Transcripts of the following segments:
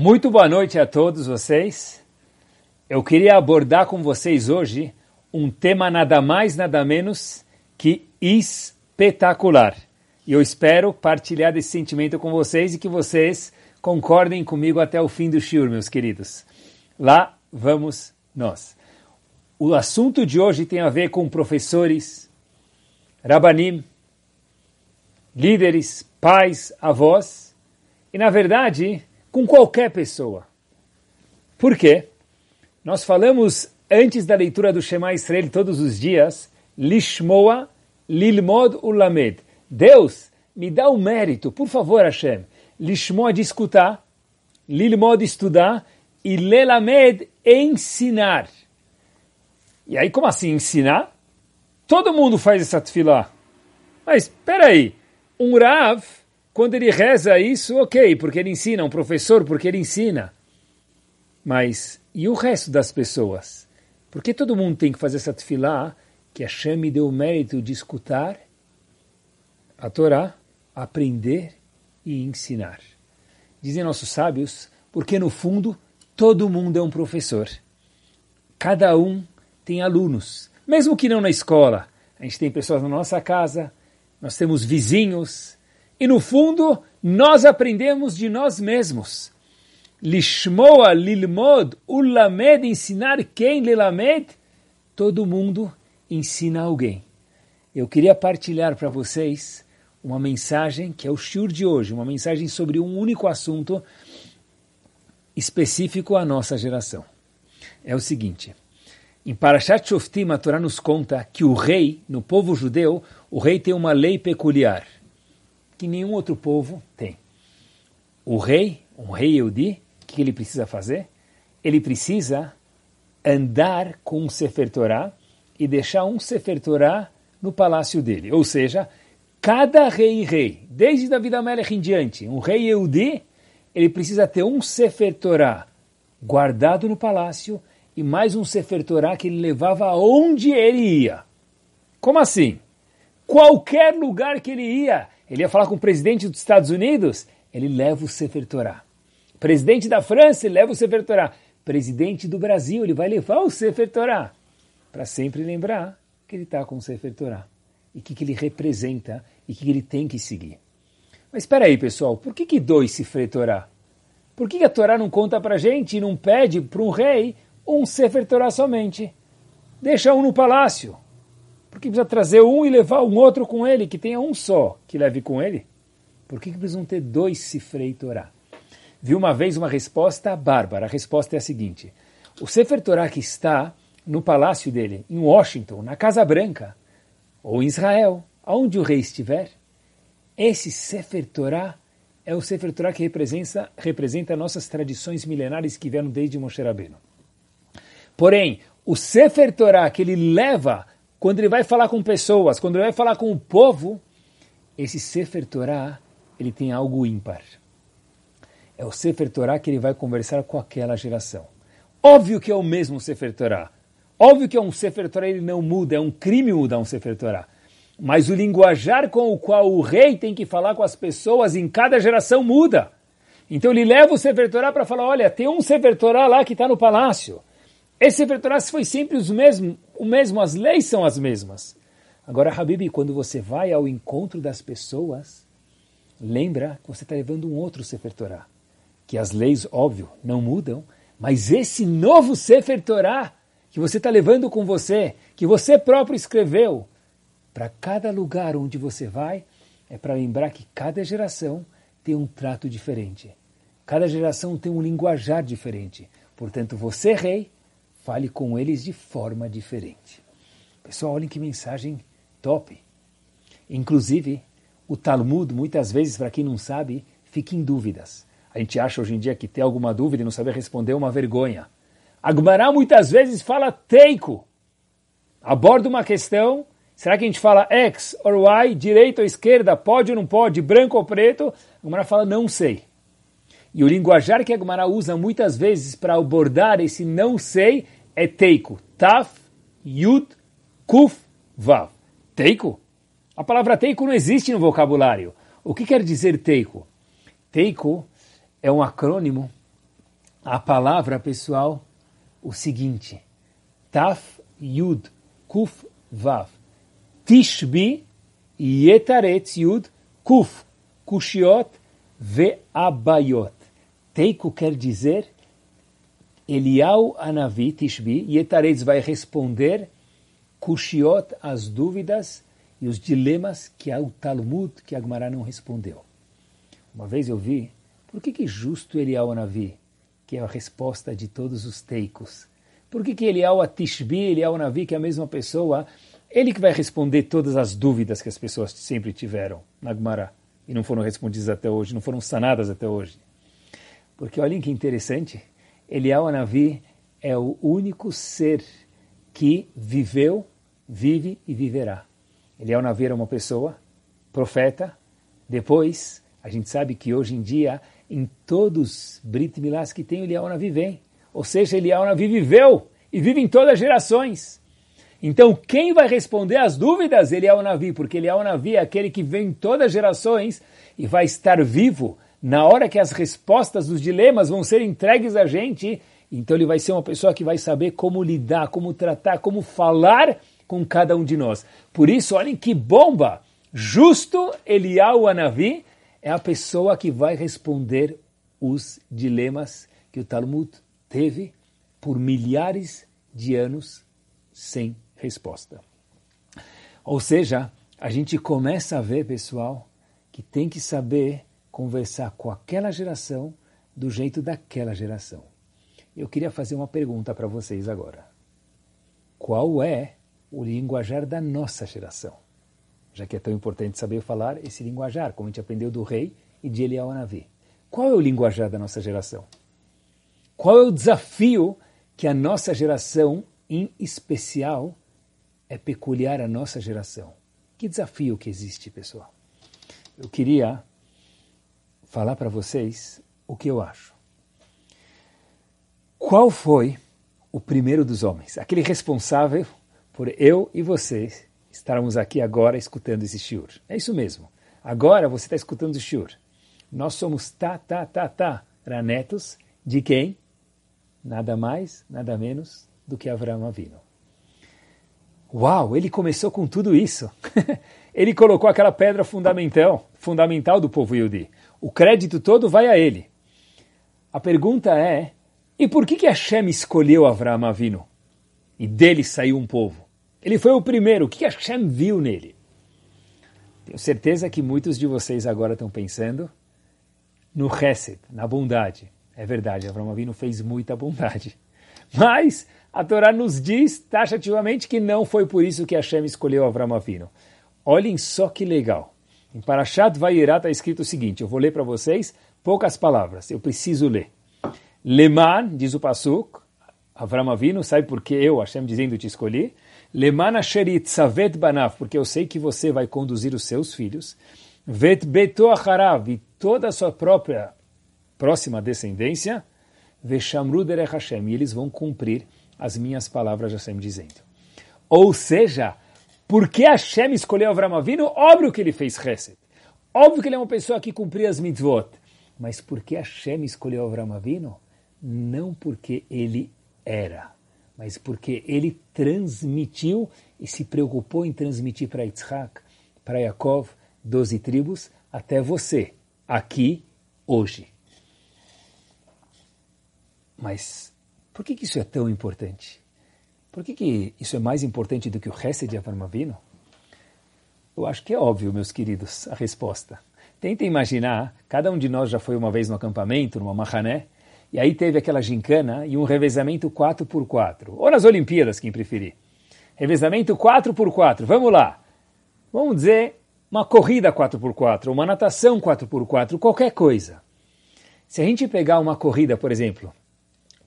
Muito boa noite a todos vocês. Eu queria abordar com vocês hoje um tema nada mais, nada menos que espetacular. E eu espero partilhar desse sentimento com vocês e que vocês concordem comigo até o fim do shiur, meus queridos. Lá vamos nós. O assunto de hoje tem a ver com professores, rabanim, líderes, pais, avós e, na verdade, com qualquer pessoa. Por quê? Nós falamos antes da leitura do Shema Israel todos os dias, Lishmoa Lilmod Ulamed. Deus, me dá o mérito, por favor, Hashem. Lishmoa de escutar, Lilmod estudar e Lelamed ensinar. E aí, como assim ensinar? Todo mundo faz essa tefilá. Mas, espera aí, um Rav, quando ele reza isso, ok, porque ele ensina, um professor, porque ele ensina. Mas, e o resto das pessoas? Por que todo mundo tem que fazer essa tefilá que Hashem me deu o mérito de escutar a Torá, aprender e ensinar? Dizem nossos sábios, porque no fundo todo mundo é um professor. Cada um tem alunos, mesmo que não na escola. A gente tem pessoas na nossa casa, nós temos vizinhos, e no fundo nós aprendemos de nós mesmos. Lishmoa, lilmod, ulamed, ensinar quem lilamed? Todo mundo ensina alguém. Eu queria partilhar para vocês uma mensagem que é o shur de hoje, uma mensagem sobre um único assunto específico à nossa geração. É o seguinte, em Parashat Shoftim, a Torá nos conta que o rei, no povo judeu, o rei tem uma lei peculiar, que nenhum outro povo tem. O rei, um rei Yehudi, o que ele precisa fazer? Ele precisa andar com um Sefer Torah e deixar um Sefer Torah no palácio dele. Ou seja, cada rei e rei, desde Davi Amelech em diante, um rei Yehudi, ele precisa ter um Sefer Torah guardado no palácio e mais um Sefer Torah que ele levava aonde ele ia. Como assim? Qualquer lugar que ele ia, ele ia falar com o presidente dos Estados Unidos, ele leva o Sefer Torah. Presidente da França, ele leva o Sefer Torah. Presidente do Brasil, ele vai levar o Sefer Torah. Para sempre lembrar que ele está com o Sefer Torah. E o que, que ele representa e o que, que ele tem que seguir. Mas espera aí, pessoal, por que, que dois Sefer Torah? Por que, que a Torá não conta para gente e não pede para um rei um Sefer Torah somente. Deixa um no palácio. Porque precisa trazer um e levar um outro com ele, que tenha um só que leve com ele? Por que, que precisam ter dois Sifrei Torah? Vi uma vez uma resposta bárbara. A resposta é a seguinte: o Sefer Torah que está no palácio dele, em Washington, na Casa Branca, ou em Israel, aonde o rei estiver, esse Sefer Torah é o Sefer Torah que representa, representa nossas tradições milenares que vieram desde Moshe Rabbeinu. Porém, o Sefer Torah que ele leva quando ele vai falar com pessoas, quando ele vai falar com o povo, esse Sefer Torah, ele tem algo ímpar. É o Sefer Torah que ele vai conversar com aquela geração. Óbvio que é o mesmo Sefer Torah. Óbvio que é um Sefer Torah, ele não muda, é um crime mudar um Sefer Torah. Mas o linguajar com o qual o rei tem que falar com as pessoas em cada geração muda. Então ele leva o Sefer Torah para falar, olha, tem um Sefer Torah lá que está no palácio. Esse Sefer Torah foi sempre os mesmo, o mesmo, as leis são as mesmas. Agora, Habib, quando você vai ao encontro das pessoas, lembra que você está levando um outro Sefer Torah. Que as leis, óbvio, não mudam, mas esse novo Sefer Torah que você está levando com você, que você próprio escreveu, para cada lugar onde você vai, é para lembrar que cada geração tem um trato diferente. Cada geração tem um linguajar diferente. Portanto, você, rei, fale com eles de forma diferente. Pessoal, olhem que mensagem top. Inclusive, o Talmud, muitas vezes, para quem não sabe, fica em dúvidas. A gente acha hoje em dia que ter alguma dúvida e não saber responder é uma vergonha. Agmará muitas vezes fala teiko. Aborda uma questão, será que a gente fala X ou Y, direita ou esquerda, pode ou não pode, branco ou preto? Agmará fala não sei. E o linguajar que Agmará usa muitas vezes para abordar esse não sei é teiko. Taf, Yud, Kuf, Vav. Teiko? A palavra teiko não existe no vocabulário. O que quer dizer teiko? Teiko é um acrônimo a palavra, pessoal, o seguinte: Taf Yud Kuf Vav. Tishbi Yetaretz Yud Kuf Kushiot Ve'abayot. Teiko quer dizer Eliau Anavi Tishbi Yetaretz vai responder Kushiot, as dúvidas e os dilemas que há o Talmud, que a Gemara não respondeu. Uma vez eu vi, por que que justo Eliau Anavi, que é a resposta de todos os teicos, por que que Eliau Atishbi, Eliau Anavi, que é a mesma pessoa, ele que vai responder todas as dúvidas que as pessoas sempre tiveram na Gemara e não foram respondidas até hoje, não foram sanadas até hoje. Porque olhem que interessante, Eliau Anavi é o único ser que viveu, vive e viverá. Eliel Navi era uma pessoa, profeta. Depois, a gente sabe que hoje em dia, em todos Brit Milás que tem, Eliel Navi vem. Ou seja, Eliel Navi viveu e vive em todas as gerações. Então, quem vai responder as dúvidas? Eliel Navi, porque Eliel Navi é aquele que vem em todas as gerações e vai estar vivo na hora que as respostas dos dilemas vão ser entregues a gente. Então, ele vai ser uma pessoa que vai saber como lidar, como tratar, como falar com cada um de nós. Por isso, olhem que bomba! Justo Eliyahu Anavi é a pessoa que vai responder os dilemas que o Talmud teve por milhares de anos sem resposta. Ou seja, a gente começa a ver, pessoal, que tem que saber conversar com aquela geração do jeito daquela geração. Eu queria fazer uma pergunta para vocês agora. Qual é o linguajar da nossa geração. Já que é tão importante saber falar esse linguajar, como a gente aprendeu do rei e de Eliyahu Navi. Qual é o linguajar da nossa geração? Qual é o desafio que a nossa geração, em especial, é peculiar à nossa geração? Que desafio que existe, pessoal? Eu queria falar para vocês o que eu acho. Qual foi o primeiro dos homens? Aquele responsável por eu e vocês estarmos aqui agora escutando esse shiur. É isso mesmo. Agora você está escutando o shiur. Nós somos ta, ta, ta, ta, netos de quem? Nada mais, nada menos do que Avraham Avino. Uau, ele começou com tudo isso. ele colocou aquela pedra fundamental, fundamental do povo Yudi. O crédito todo vai a ele. A pergunta é, e por que que Hashem escolheu Avraham Avino? E dele saiu um povo? Ele foi o primeiro. O que Hashem viu nele? Tenho certeza que muitos de vocês agora estão pensando no Hesed, na bondade. É verdade, Abraão Avinu fez muita bondade. Mas a Torá nos diz taxativamente que não foi por isso que Hashem escolheu Abraão Avinu. Olhem só que legal. Em Parashat Vayirá está escrito o seguinte, eu vou ler para vocês poucas palavras, eu preciso ler. Leman, diz o Pasuk, Avram Avinu, sabe por que eu, Hashem, dizendo te escolhi? Lemana sherit savet banav, porque eu sei que você vai conduzir os seus filhos. Vet beto acharav, e toda a sua própria próxima descendência. Veshamru derech Hashem, e eles vão cumprir as minhas palavras, Hashem dizendo. Ou seja, porque Hashem escolheu Avram Avinu, óbvio que ele fez Chesed. Óbvio que ele é uma pessoa que cumpria as mitzvot. Mas porque Hashem escolheu Avram Avinu? Não porque ele era mas porque ele transmitiu e se preocupou em transmitir para Yitzhak, para Yaakov, doze tribos, até você, aqui, hoje. Mas por que, que isso é tão importante? Por que, que isso é mais importante do que o resto de Avram Eu acho que é óbvio, meus queridos, a resposta. Tenta imaginar, cada um de nós já foi uma vez no acampamento, numa mahané, e aí teve aquela gincana e um revezamento 4x4. Ou nas Olimpíadas, quem preferir. Revezamento 4x4. Vamos lá. Vamos dizer uma corrida 4x4, uma natação 4x4, qualquer coisa. Se a gente pegar uma corrida, por exemplo,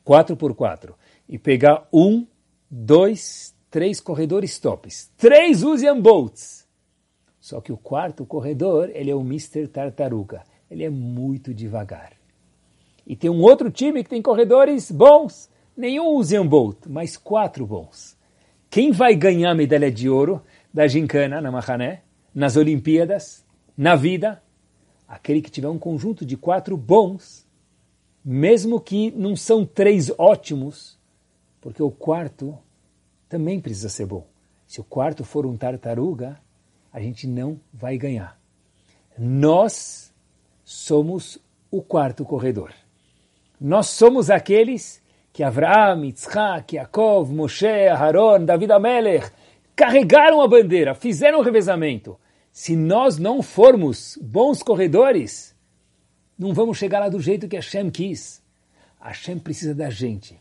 4x4, e pegar um, dois, três corredores tops, três Usain Bolts. Só que o quarto corredor, ele é o Mr. Tartaruga. Ele é muito devagar. E tem um outro time que tem corredores bons, nenhum Usain Bolt, mas quatro bons. Quem vai ganhar a medalha de ouro da gincana na Mahané, nas Olimpíadas, na vida? Aquele que tiver um conjunto de quatro bons. mesmo que não são três ótimos, porque o quarto também precisa ser bom. Se o quarto for um tartaruga, a gente não vai ganhar. Nós somos o quarto corredor. Nós somos aqueles que Avraham, Yitzhak, Yaakov, Moshe, Aaron, David Amelech carregaram a bandeira, fizeram o revezamento. Se nós não formos bons corredores, não vamos chegar lá do jeito que Hashem quis. Hashem precisa da gente.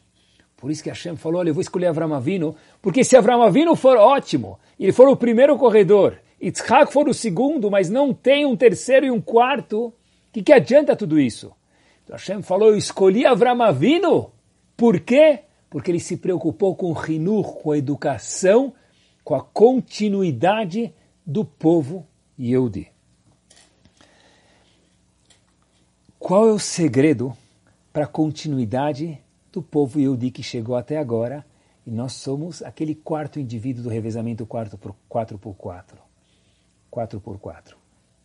Por isso que Hashem falou, olha, eu vou escolher Avram Avinu, porque se Avram Avinu for ótimo, ele for o primeiro corredor, Yitzhak for o segundo, mas não tem um terceiro e um quarto, o que, que adianta tudo isso? Então Hashem falou, eu escolhi Avram Avinu, por quê? Porque ele se preocupou com o Hinur, com a educação, com a continuidade do povo Yehudi. Qual é o segredo para a continuidade do povo Yehudi que chegou até agora? E nós somos aquele quarto indivíduo do revezamento 4 por 4 por 4. 4 por 4.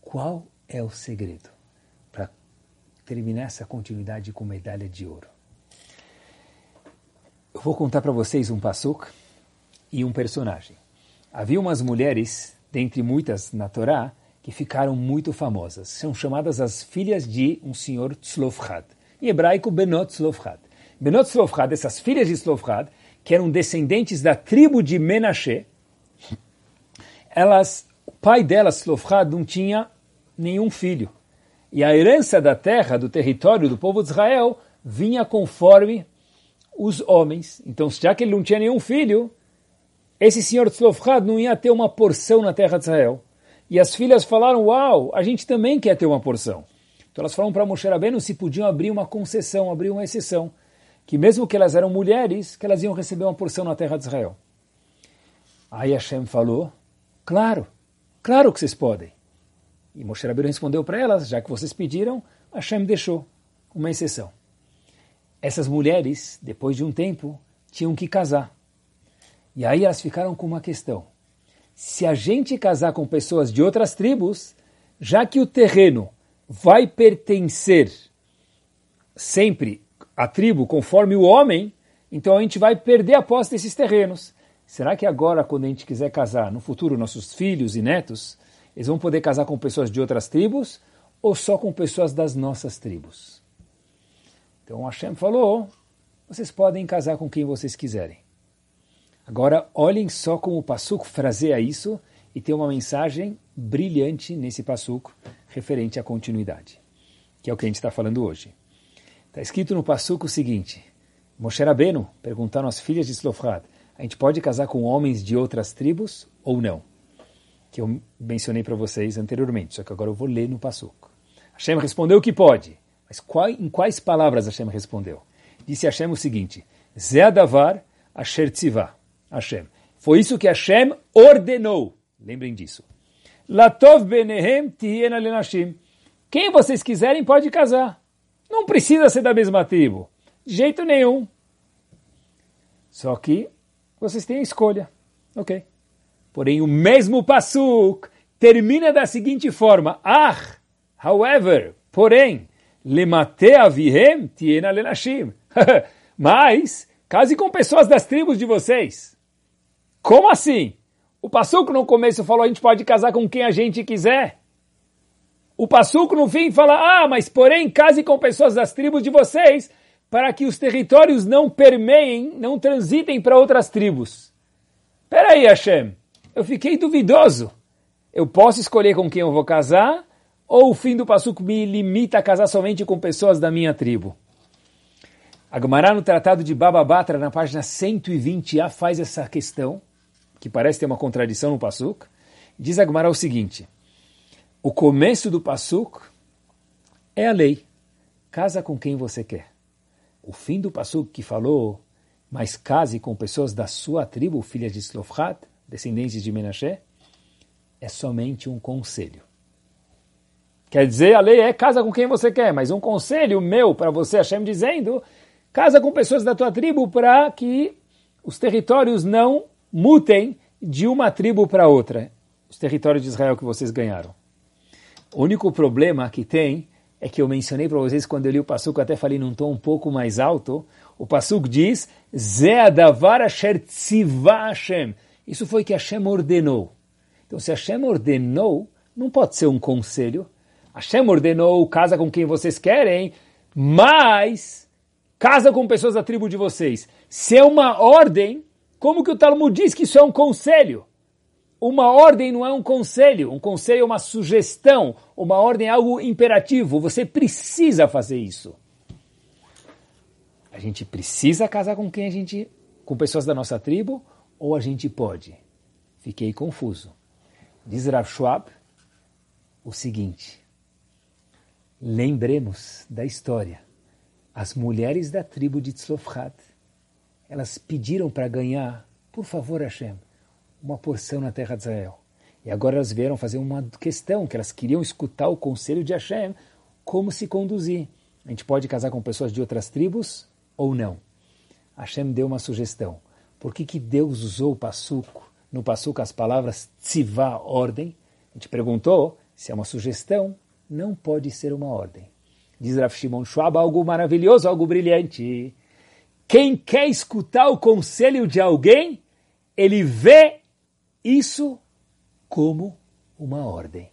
Qual é o segredo para terminar essa continuidade com medalha de ouro? Eu vou contar para vocês um passuk e um personagem. Havia umas mulheres, dentre muitas na Torá, que ficaram muito famosas. São chamadas as filhas de um senhor Tzlofchad. Em hebraico, Benot Tzlofchad. Benot Tzlofchad, essas filhas de Tzlofchad, que eram descendentes da tribo de Menashe, elas, o pai delas, Tzlofchad, não tinha nenhum filho. E a herança da terra, do território do povo de Israel, vinha conforme os homens. Então, já que ele não tinha nenhum filho, esse senhor Tzlofchad não ia ter uma porção na terra de Israel. E as filhas falaram, uau, a gente também quer ter uma porção. Então elas falaram para Moshe Rabbeinu se podiam abrir uma concessão, abrir uma exceção, que mesmo que elas eram mulheres, que elas iam receber uma porção na terra de Israel. Aí Hashem falou, claro, claro que vocês podem. E Moshe Rabbeinu respondeu para elas, já que vocês pediram, Hashem deixou uma exceção. Essas mulheres, depois de um tempo, tinham que casar. E aí elas ficaram com uma questão se a gente casar com pessoas de outras tribos, já que o terreno vai pertencer sempre à tribo conforme o homem, então a gente vai perder a posse desses terrenos. Será que agora, quando a gente quiser casar, no futuro, nossos filhos e netos, eles vão poder casar com pessoas de outras tribos ou só com pessoas das nossas tribos? Então Hashem falou, vocês podem casar com quem vocês quiserem. Agora, olhem só como o Passuco fraseia isso e tem uma mensagem brilhante nesse Passuco referente à continuidade, que é o que a gente está falando hoje. Está escrito no Passuco o seguinte, Moshe Rabbeinu perguntaram às filhas de Slofrad, a gente pode casar com homens de outras tribos ou não? Que eu mencionei para vocês anteriormente, só que agora eu vou ler no Passuco. Hashem respondeu que pode, mas qual, em quais palavras Hashem respondeu? Disse Hashem o seguinte, Zeadavar Asher Tzivah. Hashem. Foi isso que Hashem ordenou. Lembrem disso. Latov benehem tiena lenashim. Quem vocês quiserem pode casar. Não precisa ser da mesma tribo. De jeito nenhum. Só que vocês têm a escolha. Ok. Porém, o mesmo Passuk termina da seguinte forma. Ah, however, porém, lemate avihem tiena lenashim. Mas, case com pessoas das tribos de vocês. Como assim? O Passuco no começo falou a gente pode casar com quem a gente quiser. O Passuco no fim fala, ah, mas porém case com pessoas das tribos de vocês para que os territórios não permeiem, não transitem para outras tribos. Peraí, Hashem, eu fiquei duvidoso. Eu posso escolher com quem eu vou casar ou o fim do Passuco me limita a casar somente com pessoas da minha tribo? A Gemara no Tratado de Baba Batra, na página 120a, faz essa questão que parece ter uma contradição no Pasuk, diz Agmará o seguinte, o começo do Pasuk é a lei, casa com quem você quer. O fim do Pasuk que falou, mas case com pessoas da sua tribo, filhas de Slofhat, descendentes de Menashe, é somente um conselho. Quer dizer, a lei é casa com quem você quer, mas um conselho meu para você, Hashem, dizendo, casa com pessoas da tua tribo para que os territórios não mutem de uma tribo para outra, os territórios de Israel que vocês ganharam. O único problema que tem é que eu mencionei para vocês quando eu li o Passuco, até falei num tom um pouco mais alto. O Passuco diz, Zeadavar asher Hashem. Isso foi que Hashem ordenou. Então, se Hashem ordenou, não pode ser um conselho. Hashem ordenou, casa com quem vocês querem, mas casa com pessoas da tribo de vocês. Se é uma ordem, como que o Talmud diz que isso é um conselho? Uma ordem não é um conselho, um conselho é uma sugestão, uma ordem é algo imperativo, você precisa fazer isso. A gente precisa casar com quem a gente, com pessoas da nossa tribo, ou a gente pode? Fiquei confuso. Diz Rav Schwab o seguinte: lembremos da história. As mulheres da tribo de Tzlofhat, elas pediram para ganhar, por favor, Hashem, uma porção na terra de Israel. E agora elas vieram fazer uma questão, que elas queriam escutar o conselho de Hashem, como se conduzir. A gente pode casar com pessoas de outras tribos ou não? Hashem deu uma sugestão. Por que, que Deus usou o passuco, no passuco as palavras tzivá, ordem? A gente perguntou se é uma sugestão, não pode ser uma ordem. Diz Rav Shimon Schwab, algo maravilhoso, algo brilhante. Quem quer escutar o conselho de alguém, ele vê isso como uma ordem.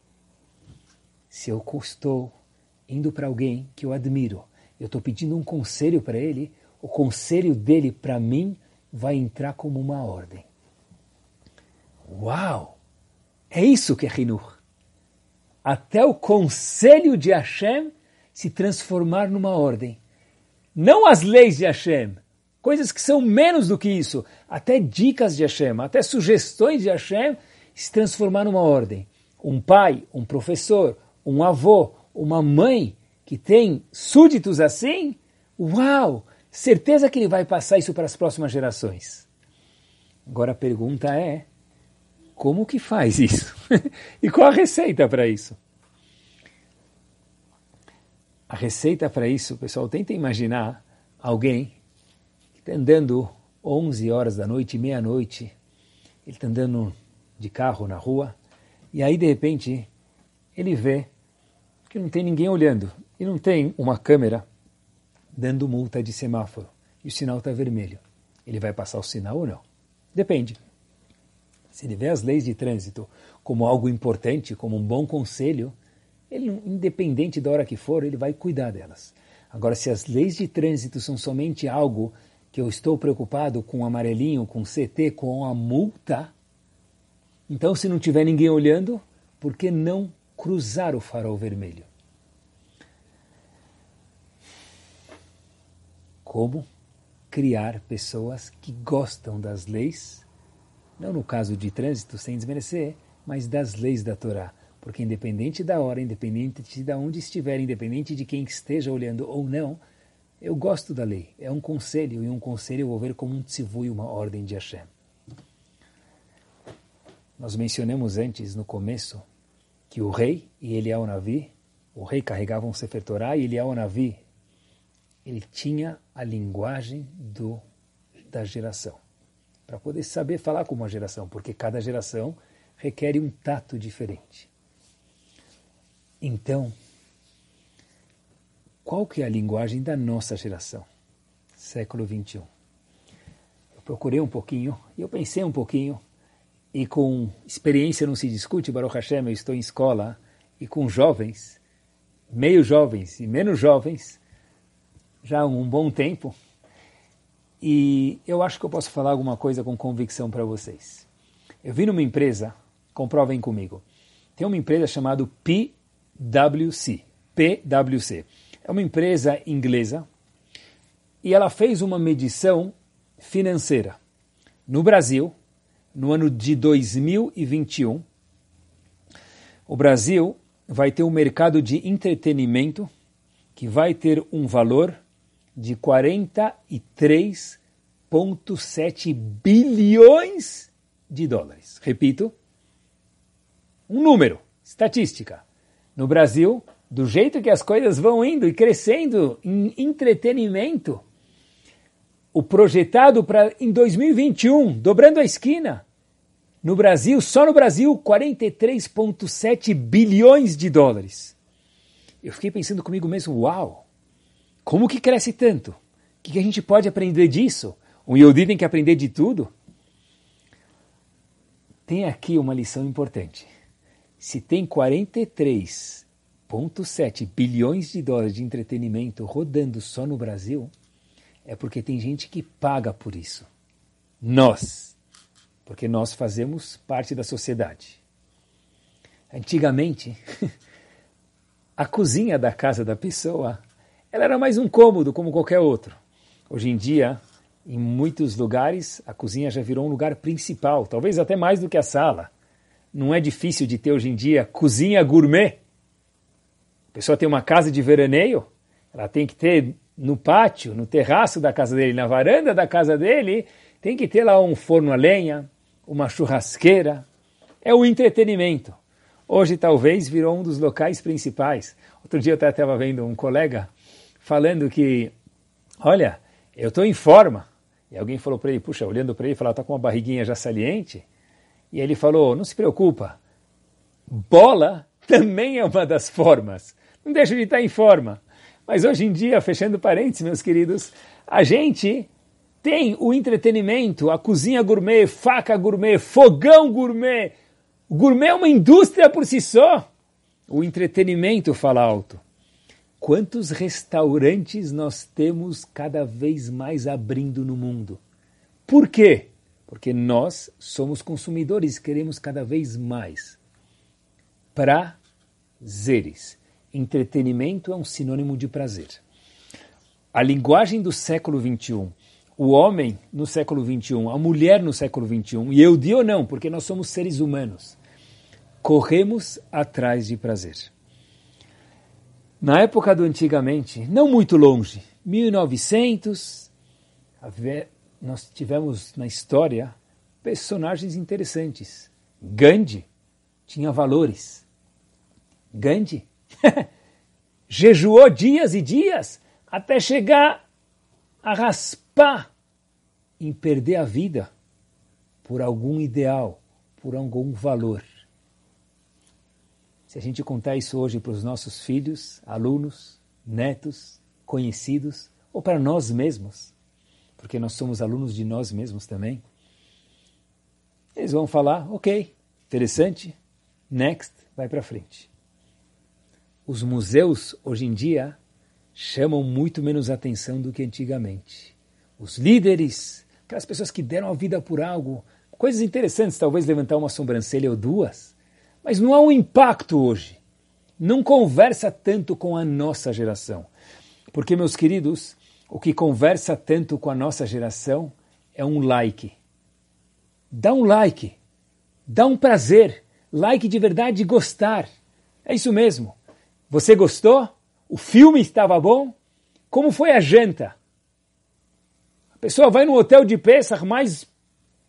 Se eu estou indo para alguém que eu admiro, eu estou pedindo um conselho para ele, o conselho dele para mim vai entrar como uma ordem. Uau! É isso que é Hinur. Até o conselho de Hashem se transformar numa ordem. Não as leis de Hashem, coisas que são menos do que isso, até dicas de Hashem, até sugestões de Hashem, se transformar numa ordem. Um pai, um professor, um avô, uma mãe que tem súditos assim, uau, certeza que ele vai passar isso para as próximas gerações. Agora a pergunta é, como que faz isso? e qual a receita para isso? A receita para isso, pessoal, tenta imaginar alguém está andando 11 horas da noite, meia-noite, ele está andando de carro na rua, e aí de repente ele vê que não tem ninguém olhando, e não tem uma câmera dando multa de semáforo, e o sinal está vermelho. Ele vai passar o sinal ou não? Depende. Se ele vê as leis de trânsito como algo importante, como um bom conselho, ele, independente da hora que for, ele vai cuidar delas. Agora, se as leis de trânsito são somente algo que eu estou preocupado com o amarelinho, com o CT, com a multa, então se não tiver ninguém olhando, por que não cruzar o farol vermelho? Como criar pessoas que gostam das leis, não no caso de trânsito, sem desmerecer, mas das leis da Torá. Porque independente da hora, independente de onde estiver, independente de quem esteja olhando ou não, eu gosto da lei, é um conselho, e um conselho eu vou ver como um tzivui, uma ordem de Hashem. Nós mencionamos antes, no começo, que o rei e Eliel Navi, o rei carregava um Sefer Torah e Eliel Navi, ele tinha a linguagem do, da geração, para poder saber falar com uma geração, porque cada geração requer um tato diferente. Então, qual que é a linguagem da nossa geração, século 21? Eu procurei um pouquinho, eu pensei um pouquinho, e com experiência não se discute, Baruch Hashem, eu estou em escola, e com jovens, meio jovens e menos jovens, já há um bom tempo, e eu acho que eu posso falar alguma coisa com convicção para vocês. Eu vi numa empresa, comprovem comigo, tem uma empresa chamada PwC, PwC é uma empresa inglesa e ela fez uma medição financeira. No Brasil, no ano de 2021, o Brasil vai ter um mercado de entretenimento que vai ter um valor de 43,7 bilhões de dólares. Repito, um número, estatística. No Brasil, do jeito que as coisas vão indo e crescendo em entretenimento, o projetado para em 2021, dobrando a esquina, no Brasil, só no Brasil, 43,7 bilhões de dólares. eu fiquei pensando comigo mesmo, uau, como que cresce tanto? O que, a gente pode aprender disso? Um Yodi tem que aprender de tudo? Tem aqui uma lição importante. Se tem 43,7 bilhões de dólares de entretenimento rodando só no Brasil, é porque tem gente que paga por isso. Nós. Porque nós fazemos parte da sociedade. Antigamente, a cozinha da casa da pessoa ela era mais um cômodo como qualquer outro. Hoje em dia, em muitos lugares, a cozinha já virou um lugar principal, talvez até mais do que a sala. Não é difícil de ter hoje em dia cozinha gourmet. A pessoa tem uma casa de veraneio, ela tem que ter no pátio, no terraço da casa dele, na varanda da casa dele, tem que ter lá um forno a lenha, uma churrasqueira. É o entretenimento. Hoje talvez virou um dos locais principais. Outro dia eu estava vendo um colega falando que, olha, eu estou em forma. E alguém falou para ele, puxa, olhando para ele, falou, está com uma barriguinha já saliente. E ele falou, não se preocupa, bola também é uma das formas. Não deixa de estar em forma. Mas hoje em dia, fechando parênteses, meus queridos, a gente tem o entretenimento, a cozinha gourmet, faca gourmet, fogão gourmet. O gourmet é uma indústria por si só. O entretenimento fala alto. Quantos restaurantes nós temos cada vez mais abrindo no mundo? Por quê? Porque nós somos consumidores, queremos cada vez mais. Prazeres. Entretenimento é um sinônimo de prazer. A linguagem do século XXI, o homem no século XXI, a mulher no século XXI, e eu digo não, porque nós somos seres humanos, corremos atrás de prazer. Na época do antigamente, não muito longe, 1900, nós tivemos na história personagens interessantes. Gandhi tinha valores. Gandhi jejuou dias e dias até chegar a raspar em perder a vida por algum ideal, por algum valor. Se a gente contar isso hoje para os nossos filhos, alunos, netos, conhecidos, ou para nós mesmos, porque nós somos alunos de nós mesmos também, eles vão falar, ok, interessante, next, vai para frente. Os museus, hoje em dia, chamam muito menos atenção do que antigamente. Os líderes, aquelas pessoas que deram a vida por algo, coisas interessantes, talvez levantar uma sobrancelha ou duas, mas não há um impacto hoje. Não conversa tanto com a nossa geração. Porque, meus queridos, o que conversa tanto com a nossa geração é um like. Dá um like. Dá um prazer. Like de verdade gostar. É isso mesmo. Você gostou? O filme estava bom? Como foi a janta? A pessoa vai no hotel de Pesach mais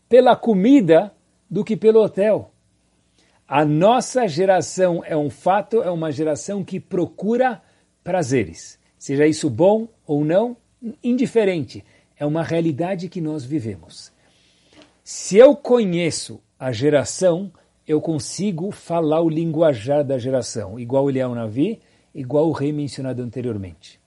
pela comida do que pelo hotel. A nossa geração é um fato, é uma geração que procura prazeres. Seja isso bom ou não, indiferente. É uma realidade que nós vivemos. Se eu conheço a geração, eu consigo falar o linguajar da geração, igual Eliel Navi, igual o rei mencionado anteriormente.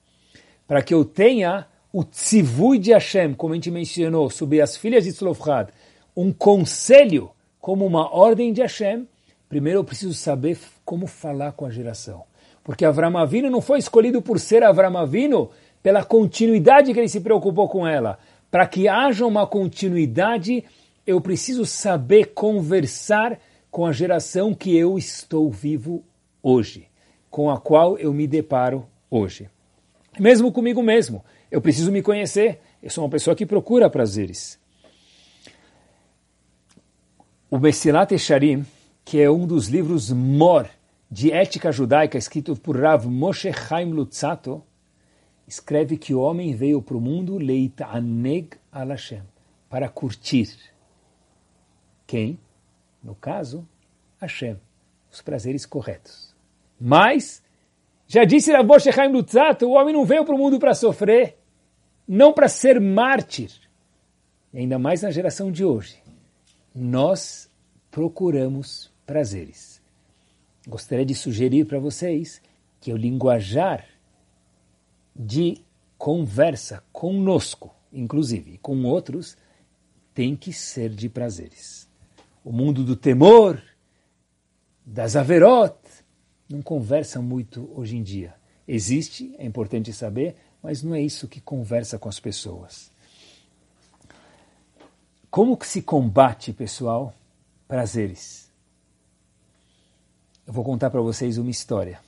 Para que eu tenha o tzivui de Hashem, como a gente mencionou, sobre as filhas de Tzlofrad, um conselho como uma ordem de Hashem, primeiro eu preciso saber como falar com a geração. Porque Avram Avinu não foi escolhido por ser Avram Avinu pela continuidade que ele se preocupou com ela. Para que haja uma continuidade, eu preciso saber conversar com a geração que eu estou vivo hoje, com a qual eu me deparo hoje. Mesmo comigo mesmo, eu preciso me conhecer. Eu sou uma pessoa que procura prazeres. O Mesilat Esharim, que é um dos livros mor de ética judaica escrito por Rav Moshe Chaim Lutzato, escreve que o homem veio para o mundo leitaneg al Hashem, para curtir. Quem? No caso, Hashem, os prazeres corretos. Mas, já disse Rav Moshe Chaim Lutzato, o homem não veio para o mundo para sofrer, não para ser mártir. E ainda mais na geração de hoje. Nós procuramos prazeres. Gostaria de sugerir para vocês que o linguajar de conversa conosco, inclusive com outros, tem que ser de prazeres. O mundo do temor, das averot, não conversa muito hoje em dia. Existe, é importante saber, mas não é isso que conversa com as pessoas. Como que se combate, pessoal, prazeres? Eu vou contar para vocês uma história.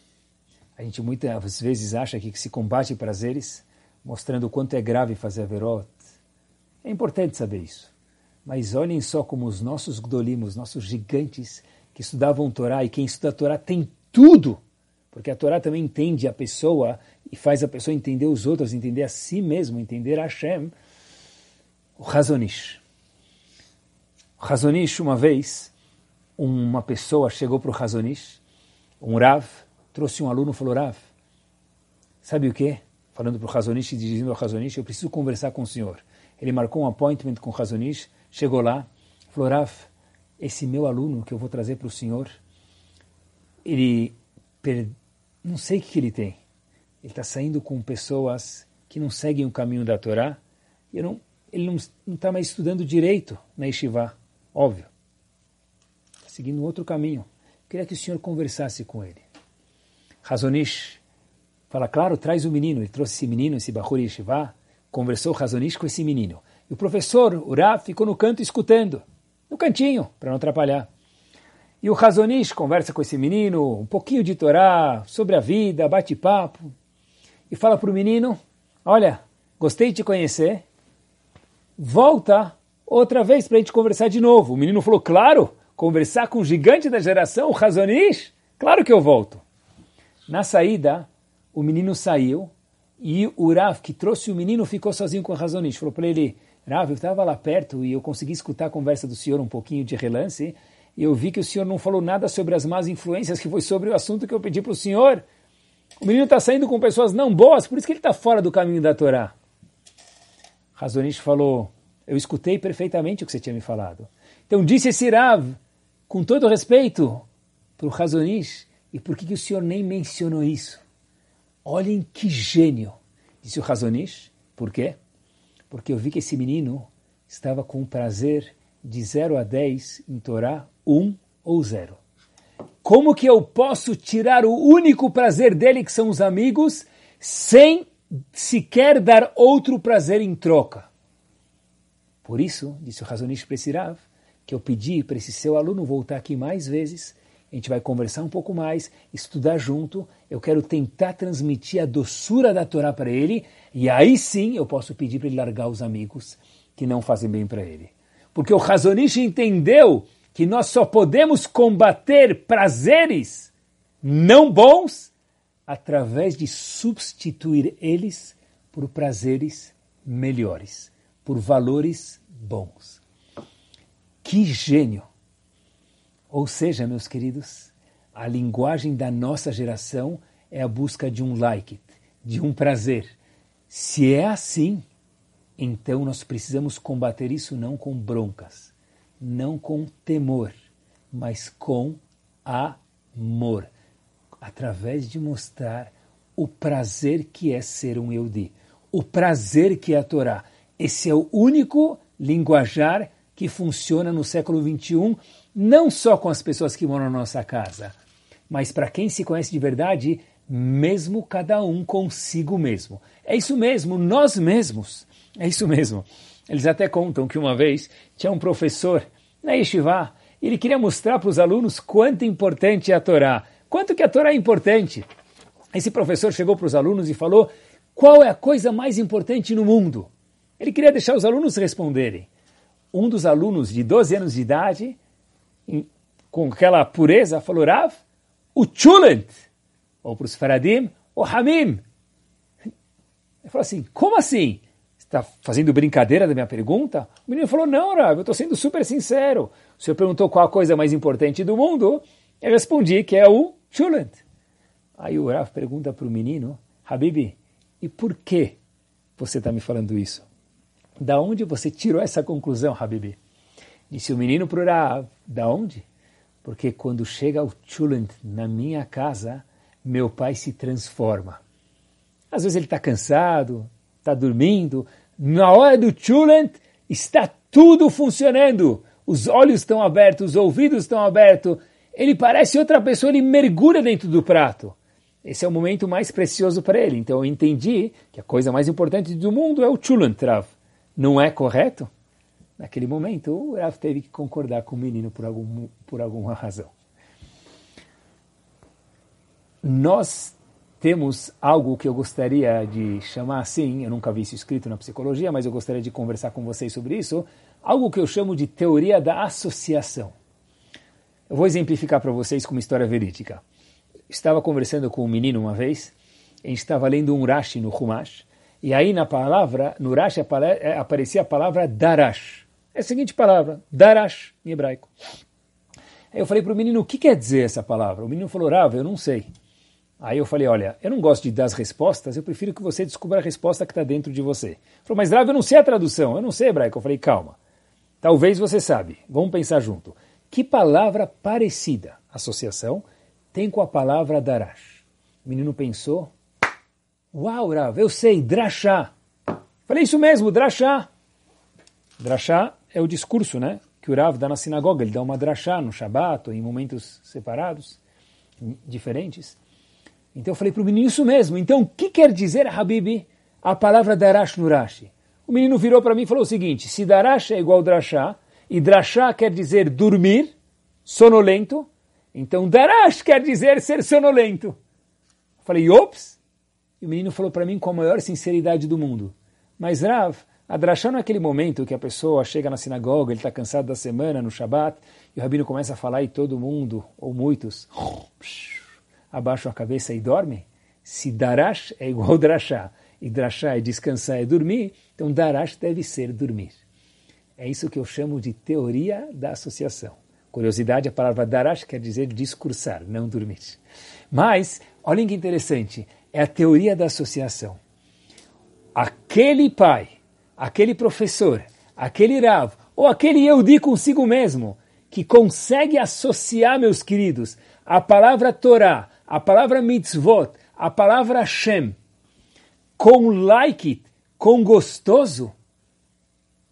A gente muitas vezes acha que se combate prazeres mostrando o quanto é grave fazer averot. É importante saber isso. Mas olhem só como os nossos gdolim, os nossos gigantes que estudavam Torá, e quem estuda Torá tem tudo, porque a Torá também entende a pessoa e faz a pessoa entender os outros, entender a si mesmo, entender a Hashem. O Razonish. O Razonish, uma vez, uma pessoa chegou para o Razonish, um Rav, trouxe um aluno e falou, Rav, sabe o que? Falando para o Razonish, dirigindo ao Razonish, eu preciso conversar com o senhor. Ele marcou um appointment com o Razonish, chegou lá, falou, Rav, esse meu aluno que eu vou trazer para o senhor, ele, não sei o que ele tem. Ele está saindo com pessoas que não seguem o caminho da Torá, e não, ele não está mais estudando direito na Yeshiva, óbvio. Está seguindo outro caminho. Queria que o senhor conversasse com ele. Razonish fala, claro, traz o menino. Ele trouxe esse menino, esse Bahuri Yeshiva, conversou Razonish com esse menino. E o professor, o Rav, ficou no canto escutando, no cantinho, para não atrapalhar. E o Razonish conversa com esse menino, um pouquinho de Torá, sobre a vida, bate papo, e fala para o menino, olha, gostei de te conhecer, volta outra vez para a gente conversar de novo. O menino falou, claro, conversar com o gigante da geração, o Razonish, claro que eu volto. Na saída, o menino saiu e o Rav, que trouxe o menino, ficou sozinho com o Razonish. Falou para ele, Rav, eu estava lá perto e eu consegui escutar a conversa do senhor um pouquinho de relance e eu vi que o senhor não falou nada sobre as más influências, que foi sobre o assunto que eu pedi para o senhor. O menino está saindo com pessoas não boas, por isso que ele está fora do caminho da Torá. Razonish falou, eu escutei perfeitamente o que você tinha me falado. Então disse esse Rav, com todo respeito, para o Razonish, e por que, que o senhor nem mencionou isso? Olhem que gênio, disse o Razonish. Por quê? Porque eu vi que esse menino estava com prazer de 0 a 10 em Torá, 1 um ou 0. Como que eu posso tirar o único prazer dele, que são os amigos, sem sequer dar outro prazer em troca? Por isso, disse o Razonish Presirav, que eu pedi para esse seu aluno voltar aqui mais vezes, a gente vai conversar um pouco mais, estudar junto. Eu quero tentar transmitir a doçura da Torá para ele, e aí sim eu posso pedir para ele largar os amigos que não fazem bem para ele. Porque o Razonish entendeu que nós só podemos combater prazeres não bons através de substituir eles por prazeres melhores, por valores bons. Que gênio! Ou seja, meus queridos, a linguagem da nossa geração é a busca de um like, de um prazer. Se é assim, então nós precisamos combater isso não com broncas, não com temor, mas com amor, através de mostrar o prazer que é ser um Yehudi, o prazer que é a Torá. Esse é o único linguajar que funciona no século 21 não só com as pessoas que moram na nossa casa, mas para quem se conhece de verdade, mesmo cada um consigo mesmo. É isso mesmo, nós mesmos. É isso mesmo. Eles até contam que uma vez tinha um professor na Yeshiva, e ele queria mostrar para os alunos quanto importante é a Torá, quanto que a Torá é importante. Esse professor chegou para os alunos e falou qual é a coisa mais importante no mundo. Ele queria deixar os alunos responderem. Um dos alunos de 12 anos de idade com aquela pureza, falou Rav, o chulent, ou para os faradim, o hamim. Ele falou assim, como assim? Está fazendo brincadeira da minha pergunta? O menino falou, não, Rav, eu estou sendo super sincero. O senhor perguntou qual a coisa mais importante do mundo, eu respondi que é o chulent. Aí o Rav pergunta para o menino, Habibi, e por que você está me falando isso? Da onde você tirou essa conclusão, Habibi? Disse o menino para o Da onde? Porque quando chega o chulent na minha casa, meu pai se transforma. Às vezes ele está cansado, está dormindo. Na hora do chulent, está tudo funcionando. Os olhos estão abertos, os ouvidos estão abertos. Ele parece outra pessoa, ele mergulha dentro do prato. Esse é o momento mais precioso para ele. Então eu entendi que a coisa mais importante do mundo é o chulent, Rav. Não é correto? Naquele momento, o Rav teve que concordar com o menino por, algum, por alguma razão. Nós temos algo que eu gostaria de chamar assim, eu nunca vi isso escrito na psicologia, mas eu gostaria de conversar com vocês sobre isso, algo que eu chamo de teoria da associação. Eu vou exemplificar para vocês com uma história verídica. Estava conversando com um menino uma vez, a gente estava lendo um Rashi no Humash, e aí na palavra, no Rashi eh, aparecia a palavra Darash. É a seguinte palavra, Darash, em hebraico. Aí eu falei para o menino, o que quer dizer essa palavra? O menino falou, Rav, eu não sei. Aí eu falei, olha, eu não gosto de dar as respostas, eu prefiro que você descubra a resposta que está dentro de você. Ele falou, mas Rav, eu não sei a tradução, eu não sei hebraico. Eu falei, calma, talvez você sabe, vamos pensar junto. Que palavra parecida, associação, tem com a palavra darash? O menino pensou, uau, Rav, eu sei, drachá. Falei, isso mesmo, drachá. Drachá é o discurso, né? Que o Rav dá na sinagoga, ele dá uma drachá no Shabat, ou em momentos separados, diferentes. Então eu falei para o menino isso mesmo. Então o que quer dizer, Habibi, a palavra Darash no Rashi? O menino virou para mim e falou o seguinte: se Darash é igual Drashá, e Drashá quer dizer dormir, sonolento, então Darash quer dizer ser sonolento. Eu falei, ops! E o menino falou para mim com a maior sinceridade do mundo. Mas Rav, a Drashá não é aquele momento que a pessoa chega na sinagoga, ele está cansado da semana, no Shabat, e o rabino começa a falar e todo mundo, ou muitos, abaixam a cabeça e dormem, se Darash é igual Drashá, e Drashá é descansar e dormir, então Darash deve ser dormir. É isso que eu chamo de teoria da associação. Curiosidade, a palavra Darash quer dizer discursar, não dormir. Mas, olhem que interessante, é a teoria da associação. Aquele pai, aquele professor, aquele Rav, ou aquele Yehudi consigo mesmo, que consegue associar, meus queridos, a palavra Torá, a palavra mitzvot, a palavra Hashem, com like it, com gostoso,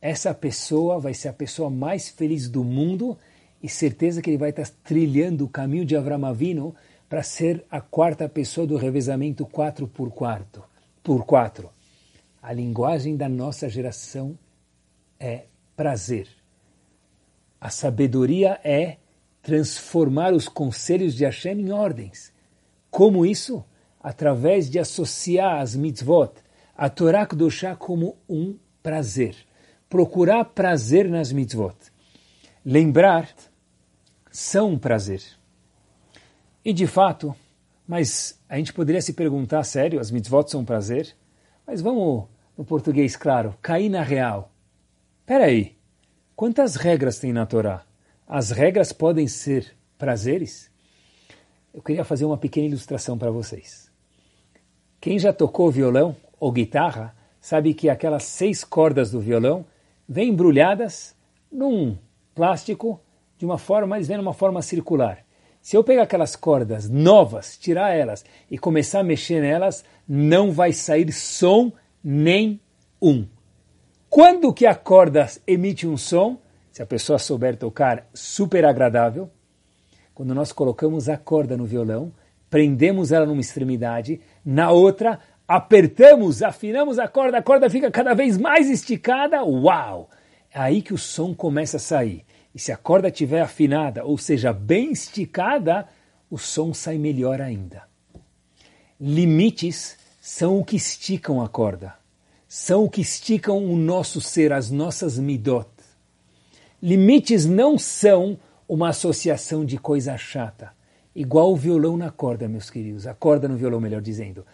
essa pessoa vai ser a pessoa mais feliz do mundo e certeza que ele vai estar trilhando o caminho de Avram Avinu para ser a quarta pessoa do revezamento 4 por 4 por 4. A linguagem da nossa geração é prazer. A sabedoria é transformar os conselhos de Hashem em ordens. Como isso? Através de associar as mitzvot, a Torá Kedoshá como um prazer. Procurar prazer nas mitzvot. Lembrar são um prazer. E de fato, mas a gente poderia se perguntar, sério, as mitzvot são um prazer? Mas vamos, no português claro, cair na real. Peraí, quantas regras tem na Torá? As regras podem ser prazeres? eu queria fazer uma pequena ilustração para vocês. Quem já tocou violão ou guitarra sabe que aquelas seis cordas do violão vêm embrulhadas num plástico de uma forma, eles vêm numa forma circular. Se eu pegar aquelas cordas novas, tirar elas e começar a mexer nelas, não vai sair som nem um. Quando que a corda emite um som, se a pessoa souber tocar, super agradável, quando nós colocamos a corda no violão, prendemos ela numa extremidade, na outra apertamos, afinamos a corda, a corda fica cada vez mais esticada, uau! É aí que o som começa a sair. E se a corda estiver afinada, ou seja, bem esticada, o som sai melhor ainda. Limites são o que esticam a corda, são o que esticam o nosso ser, as nossas midot. Limites não são uma associação de coisa chata, igual o violão na corda, meus queridos, a corda no violão, melhor dizendo.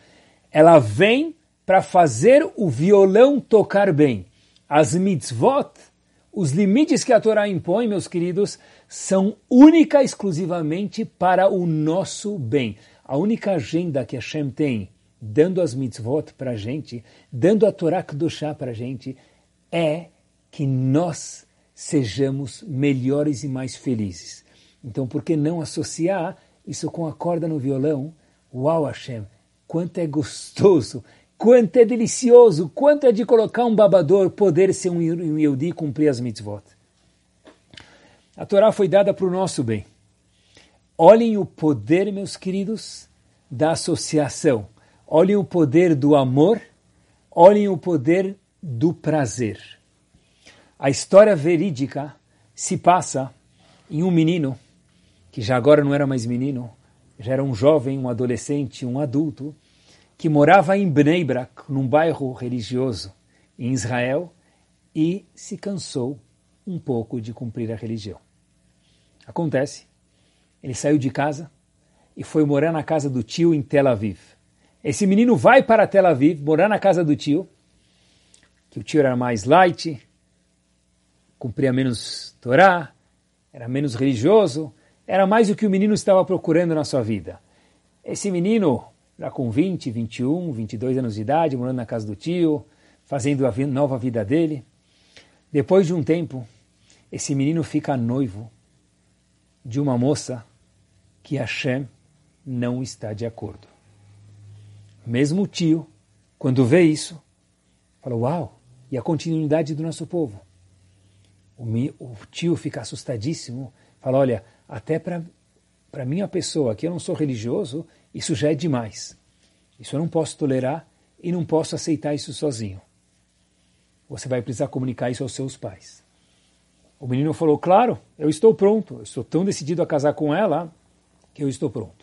Ela vem para fazer o violão tocar bem. As mitzvot, os limites que a Torá impõe, meus queridos, são única e exclusivamente para o nosso bem. A única agenda que Hashem tem, dando as mitzvot para a gente, dando a Torá Kedoshá para a gente, é que nós sejamos melhores e mais felizes. Então, por que não associar isso com a corda no violão? Uau, Hashem, quanto é gostoso, quanto é delicioso, quanto é de colocar um babador, poder ser um Yehudi e cumprir as mitzvot. A Torá foi dada para o nosso bem. Olhem o poder, meus queridos, da associação. Olhem o poder do amor. Olhem o poder do prazer. A história verídica se passa em um menino, que já agora não era mais menino, já era um jovem, um adolescente, um adulto, que morava em Bnei Brak, num bairro religioso em Israel, e se cansou um pouco de cumprir a religião. Acontece, ele saiu de casa e foi morar na casa do tio em Tel Aviv. Esse menino vai para Tel Aviv, morar na casa do tio, que o tio era mais light, cumpria menos Torá, era menos religioso, era mais o que o menino estava procurando na sua vida. Esse menino, já com 20, 21, 22 anos de idade, morando na casa do tio, fazendo a nova vida dele. Depois de um tempo, esse menino fica noivo de uma moça que Hashem não está de acordo. Mesmo o tio, quando vê isso, fala: Uau! E a continuidade do nosso povo? O, o tio fica assustadíssimo, fala: Olha, até para para minha pessoa, que eu não sou religioso, isso já é demais. Isso eu não posso tolerar e não posso aceitar isso sozinho. Você vai precisar comunicar isso aos seus pais. O menino falou: Claro, eu estou pronto. Eu estou tão decidido a casar com ela que eu estou pronto.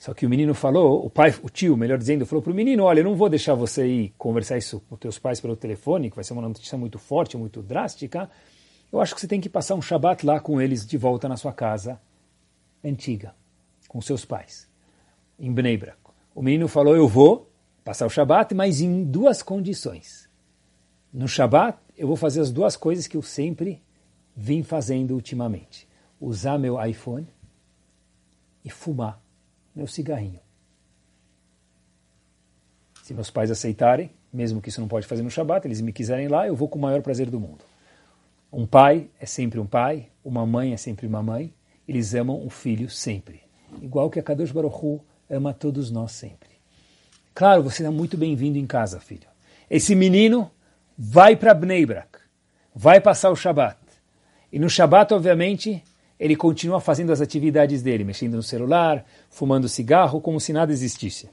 Só que o menino falou, o pai, o tio, melhor dizendo, falou para o menino: Olha, eu não vou deixar você ir conversar isso com teus pais pelo telefone, que vai ser uma notícia muito forte, muito drástica eu acho que você tem que passar um Shabat lá com eles de volta na sua casa antiga, com seus pais, em Bnei Brak. O menino falou, eu vou passar o Shabat, mas em duas condições. No Shabat, eu vou fazer as duas coisas que eu sempre vim fazendo ultimamente. Usar meu iPhone e fumar meu cigarrinho. Se meus pais aceitarem, mesmo que isso não pode fazer no Shabat, eles me quiserem lá, eu vou com o maior prazer do mundo. Um pai é sempre um pai, uma mãe é sempre uma mãe, eles amam o filho sempre. Igual que a Kadosh Baruch Hu ama todos nós sempre. Claro, você está muito bem-vindo em casa, filho. Esse menino vai para Bnei Brak, vai passar o Shabat. E no Shabat, obviamente, ele continua fazendo as atividades dele, mexendo no celular, fumando cigarro, como se nada existisse.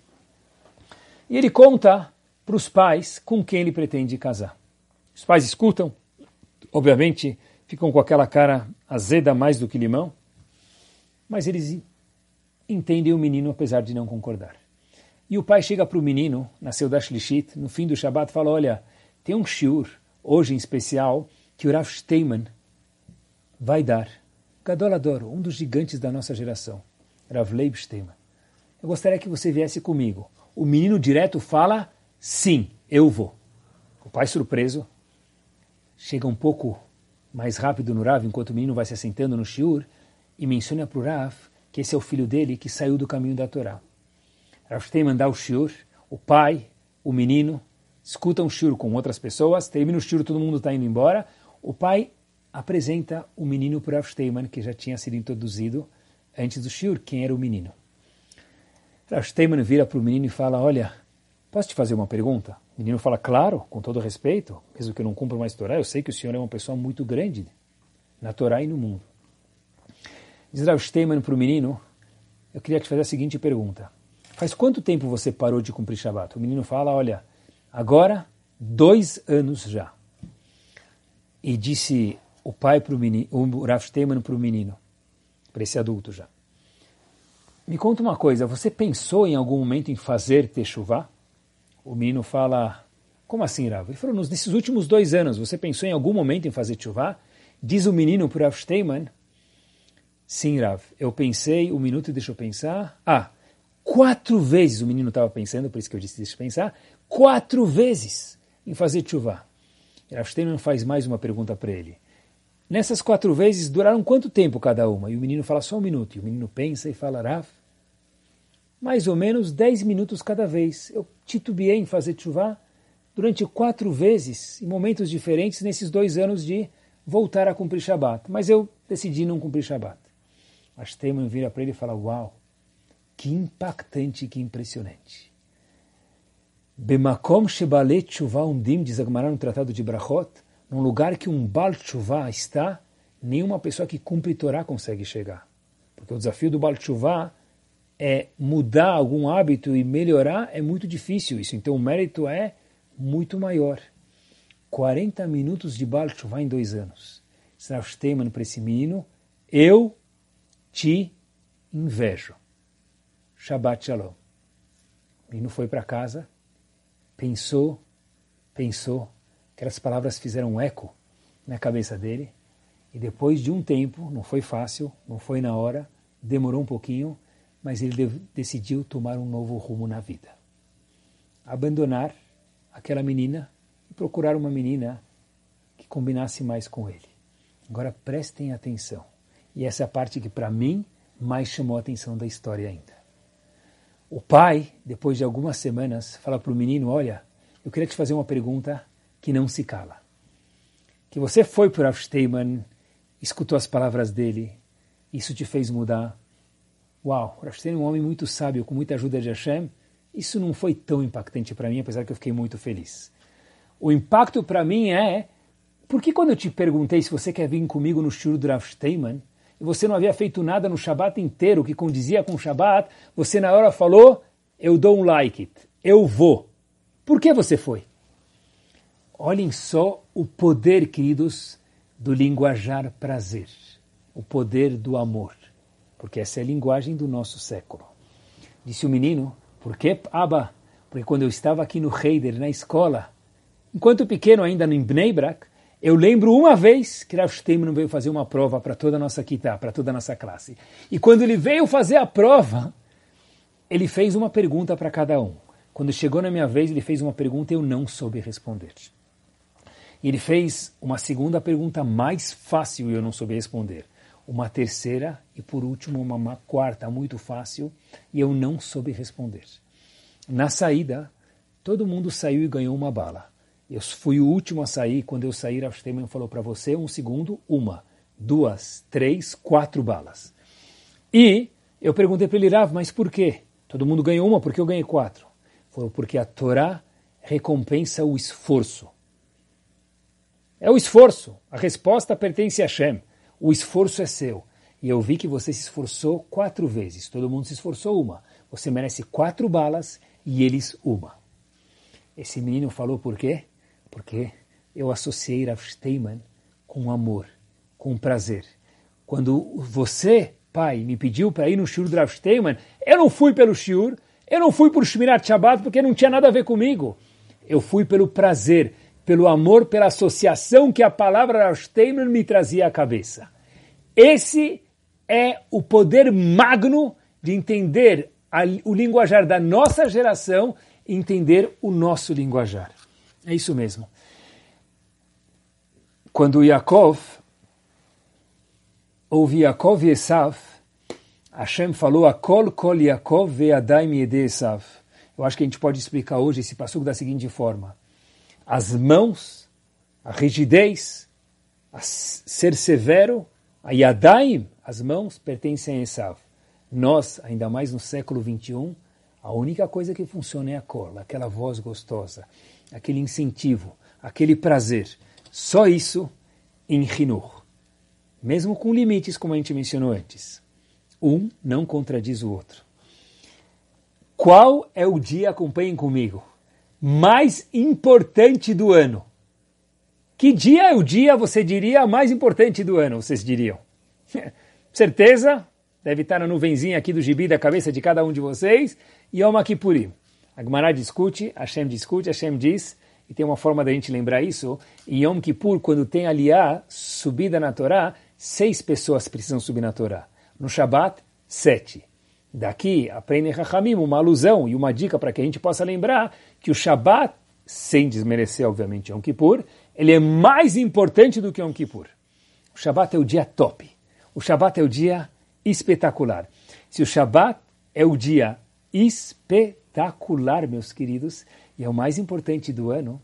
E ele conta para os pais com quem ele pretende casar. Os pais escutam, obviamente ficam com aquela cara azeda mais do que limão, mas eles entendem o menino apesar de não concordar. E o pai chega para o menino, nasceu da Shlishit, no fim do Shabat, fala, olha, tem um shiur, hoje em especial, que o Rav Steinman vai dar. Gadolador, um dos gigantes da nossa geração, Rav Leib Steinman. Eu gostaria que você viesse comigo. O menino direto fala, sim, eu vou. O pai surpreso, chega um pouco mais rápido no Rav, enquanto o menino vai se assentando no shiur, e menciona para o Rav que esse é o filho dele que saiu do caminho da Torá. Rav tem mandar o shiur, o pai, o menino, escutam o shiur com outras pessoas, termina o shiur, todo mundo está indo embora, o pai apresenta o menino para Rav Steinman, que já tinha sido introduzido antes do shiur, quem era o menino. Rav Steinman vira para o menino e fala, olha, posso te fazer uma pergunta? O menino fala, claro, com todo respeito, mesmo que eu não cumpra mais Torá, eu sei que o senhor é uma pessoa muito grande na Torá e no mundo. Diz Rav Steinman para o menino, eu queria te fazer a seguinte pergunta. Faz quanto tempo você parou de cumprir Shabat? O menino fala, olha, agora dois anos já. E disse o pai para o menino, o Rav Steinman para o menino, para esse adulto já. Me conta uma coisa, você pensou em algum momento em fazer Teshuvah? O menino fala, como assim, Rav? Ele falou, nesses últimos dois anos, você pensou em algum momento em fazer tshuva? Diz o menino para Rav Steinman, sim, Rav, eu pensei, um minuto deixa eu pensar. Ah, quatro vezes o menino estava pensando, por isso que eu disse deixa eu pensar, quatro vezes em fazer tshuva. Rav Steinman faz mais uma pergunta para ele. Nessas quatro vezes, duraram quanto tempo cada uma? E o menino fala só um minuto. E o menino pensa e fala, Rav, mais ou menos 10 minutos cada vez. Eu titubeei em fazer chuva durante quatro vezes, em momentos diferentes, nesses dois anos de voltar a cumprir Shabat. Mas eu decidi não cumprir Shabat. Ashtemon vira para ele e fala, uau, Que impactante, que impressionante. Bemakom Shebalet Tshuva Umdim, diz Agmará no Tratado de Brachot, num lugar que um Baal Tshuva está, nenhuma pessoa que cumpre Torá consegue chegar. Porque o desafio do Baal Tshuva é mudar algum hábito e melhorar é muito difícil isso. Então o mérito é muito maior. 40 minutos de Baal Tshuva em dois anos. Strauss Steinman para esse menino, eu te invejo. Shabbat Shalom. O menino foi para casa, pensou, pensou, aquelas palavras fizeram eco na cabeça dele, e depois de um tempo, não foi fácil, não foi na hora, demorou um pouquinho, mas ele decidiu tomar um novo rumo na vida. Abandonar aquela menina e procurar uma menina que combinasse mais com ele. Agora prestem atenção. E essa é a parte que para mim mais chamou a atenção da história ainda. O pai, depois de algumas semanas, fala para o menino: Olha, eu queria te fazer uma pergunta que não se cala. Que você foi para Rav Steinman, escutou as palavras dele, isso te fez mudar. Uau, Steinman é um homem muito sábio, com muita ajuda de Hashem. Isso não foi tão impactante para mim, apesar que eu fiquei muito feliz. O impacto para mim é, porque quando eu te perguntei se você quer vir comigo no shur do Rav Steinman, e você não havia feito nada no Shabat inteiro que condizia com o Shabat, você na hora falou, eu dou um like, eu vou. Por que você foi? Olhem só o poder, queridos, do linguajar prazer, o poder do amor, porque essa é a linguagem do nosso século. Disse o menino, por que, Abba? Porque quando eu estava aqui no Heider, na escola, enquanto pequeno ainda no Bnei Brak, eu lembro uma vez que Rav Steinman veio fazer uma prova para toda a nossa kittah, para toda a nossa classe. E quando ele veio fazer a prova, ele fez uma pergunta para cada um. Quando chegou na minha vez, ele fez uma pergunta e eu não soube responder. E ele fez uma segunda pergunta mais fácil e eu não soube responder. Uma terceira e, por último, uma quarta muito fácil e eu não soube responder. Na saída, todo mundo saiu e ganhou uma bala. Eu fui o último a sair. Quando eu saí, Rav Steinman falou para você, um segundo, uma, duas, três, quatro balas. E eu perguntei para ele, Rav, mas por quê? Todo mundo ganhou uma, por que eu ganhei quatro? Falou, porque a Torá recompensa o esforço. É o esforço. A resposta pertence a Hashem. O esforço é seu. E eu vi que você se esforçou quatro vezes. Todo mundo se esforçou uma. Você merece quatro balas e eles uma. Esse menino falou por quê? Porque eu associei Rav Steinman com amor, com prazer. Quando você, pai, me pediu para ir no shiur do Rav Steinman, eu não fui pelo shiur, eu não fui por Shmirat Shabbat porque não tinha nada a ver comigo. Eu fui pelo prazer, pelo amor, pela associação que a palavra Rav Steinman me trazia à cabeça. Esse é o poder magno de entender a, o linguajar da nossa geração, entender o nosso linguajar. É isso mesmo. Quando Yaakov ouve Yaakov e Esav, Hashem falou Akol kol Yaakov ve'adaim yede Esav. Eu acho que a gente pode explicar hoje esse passo da seguinte forma. As mãos, a rigidez, a ser severo, a Yadaim, as mãos, pertencem a Esav. Nós, ainda mais no século 21, a única coisa que funciona é a cola, aquela voz gostosa, aquele incentivo, aquele prazer. Só isso em Hinur. Mesmo com limites, como a gente mencionou antes. Um não contradiz o outro. Qual é o dia, acompanhem comigo, mais importante do ano? Que dia é o dia, você diria, mais importante do ano, vocês diriam? Certeza? Deve estar na nuvenzinha aqui do gibi da cabeça de cada um de vocês. Yom Kippurim. A Gemara discute, Hashem discute, Hashem diz, e tem uma forma da gente lembrar isso, em Yom Kippur, quando tem aliá, subida na Torá, seis pessoas precisam subir na Torá. No Shabat, sete. Daqui aprende Rahamim uma alusão e uma dica para que a gente possa lembrar que o Shabat, sem desmerecer, obviamente, Yom Kippur, ele é mais importante do que Yom Kippur. O Shabat é o dia top. O Shabat é o dia espetacular. Se o Shabat é o dia espetacular, meus queridos, e é o mais importante do ano,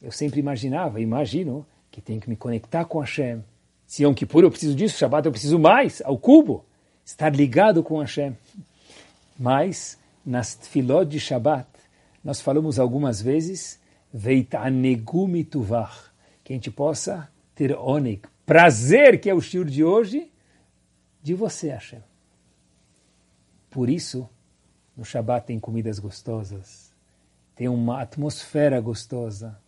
eu sempre imaginava, imagino, que tenho que me conectar com Hashem. Se Yom Kippur eu preciso disso, Shabbat eu preciso mais, ao cubo, estar ligado com Hashem. Mas, nas tfilot de Shabbat, nós falamos algumas vezes, tuvach, que a gente possa ter oneg, prazer, que é o shur de hoje, de você, Hashem. Por isso, no Shabbat tem comidas gostosas, tem uma atmosfera gostosa,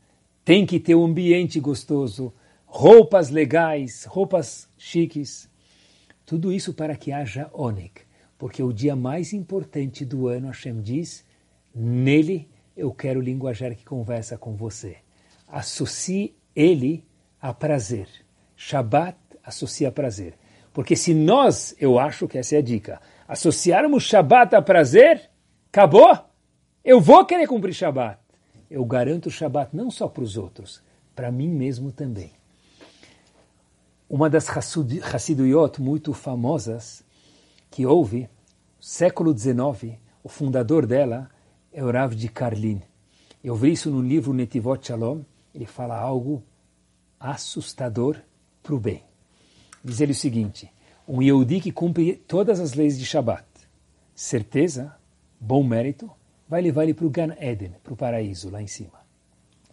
tem que ter um ambiente gostoso, roupas legais, roupas chiques. Tudo isso para que haja oneg, porque o dia mais importante do ano, Hashem diz, nele eu quero linguajar que conversa com você. Associe ele a prazer. Shabbat associa prazer. Porque se nós, eu acho que essa é a dica, associarmos Shabbat a prazer, acabou. Eu vou querer cumprir Shabbat. Eu garanto Shabbat não só para os outros, para mim mesmo também. Uma das Hassiduyot muito famosas que houve, século XIX, o fundador dela é o Rav de Karlin. Eu vi isso no livro Netivot Shalom, ele fala algo assustador para o bem. Diz ele o seguinte, um Yehudi que cumpre todas as leis de Shabat, certeza, bom mérito, vai levar ele para o Gan Eden, para o paraíso, lá em cima.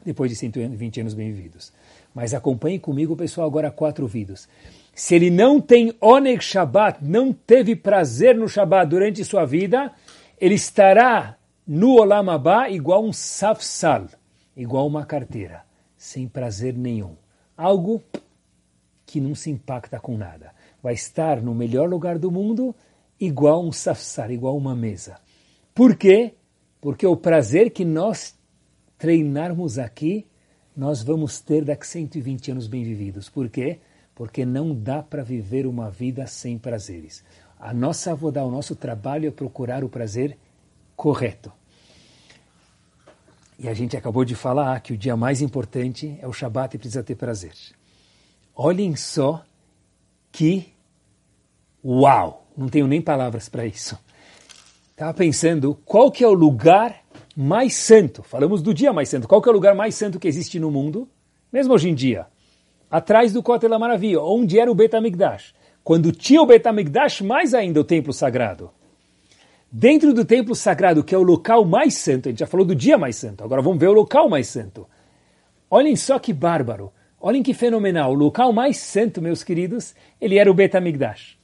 Depois de 120 anos bem-vindos. Mas acompanhe comigo, pessoal, agora quatro vídeos. Se ele não tem Oneg Shabbat, não teve prazer no Shabbat durante sua vida, ele estará no Olam Abba igual um safsal, igual uma carteira, sem prazer nenhum. Algo que não se impacta com nada. Vai estar no melhor lugar do mundo igual um safsal, igual uma mesa. Por quê? Porque o prazer que nós treinarmos aqui, nós vamos ter daqui 120 anos bem vividos. Por quê? Porque não dá para viver uma vida sem prazeres. A nossa avodá, o nosso trabalho é procurar o prazer correto. E a gente acabou de falar que o dia mais importante é o Shabat e precisa ter prazer. Olhem só que uau! Não tenho nem palavras para isso. Estava pensando qual que é o lugar mais santo. Falamos do dia mais santo. Qual que é o lugar mais santo que existe no mundo? Mesmo hoje em dia. Atrás do Kotel Maravilha, onde era o Bet HaMikdash. Quando tinha o Bet HaMikdash, mais ainda o templo sagrado. Dentro do templo sagrado, que é o local mais santo, a gente já falou do dia mais santo, agora vamos ver o local mais santo. Olhem só que bárbaro, olhem que fenomenal. O local mais santo, meus queridos, ele era o Bet HaMikdash.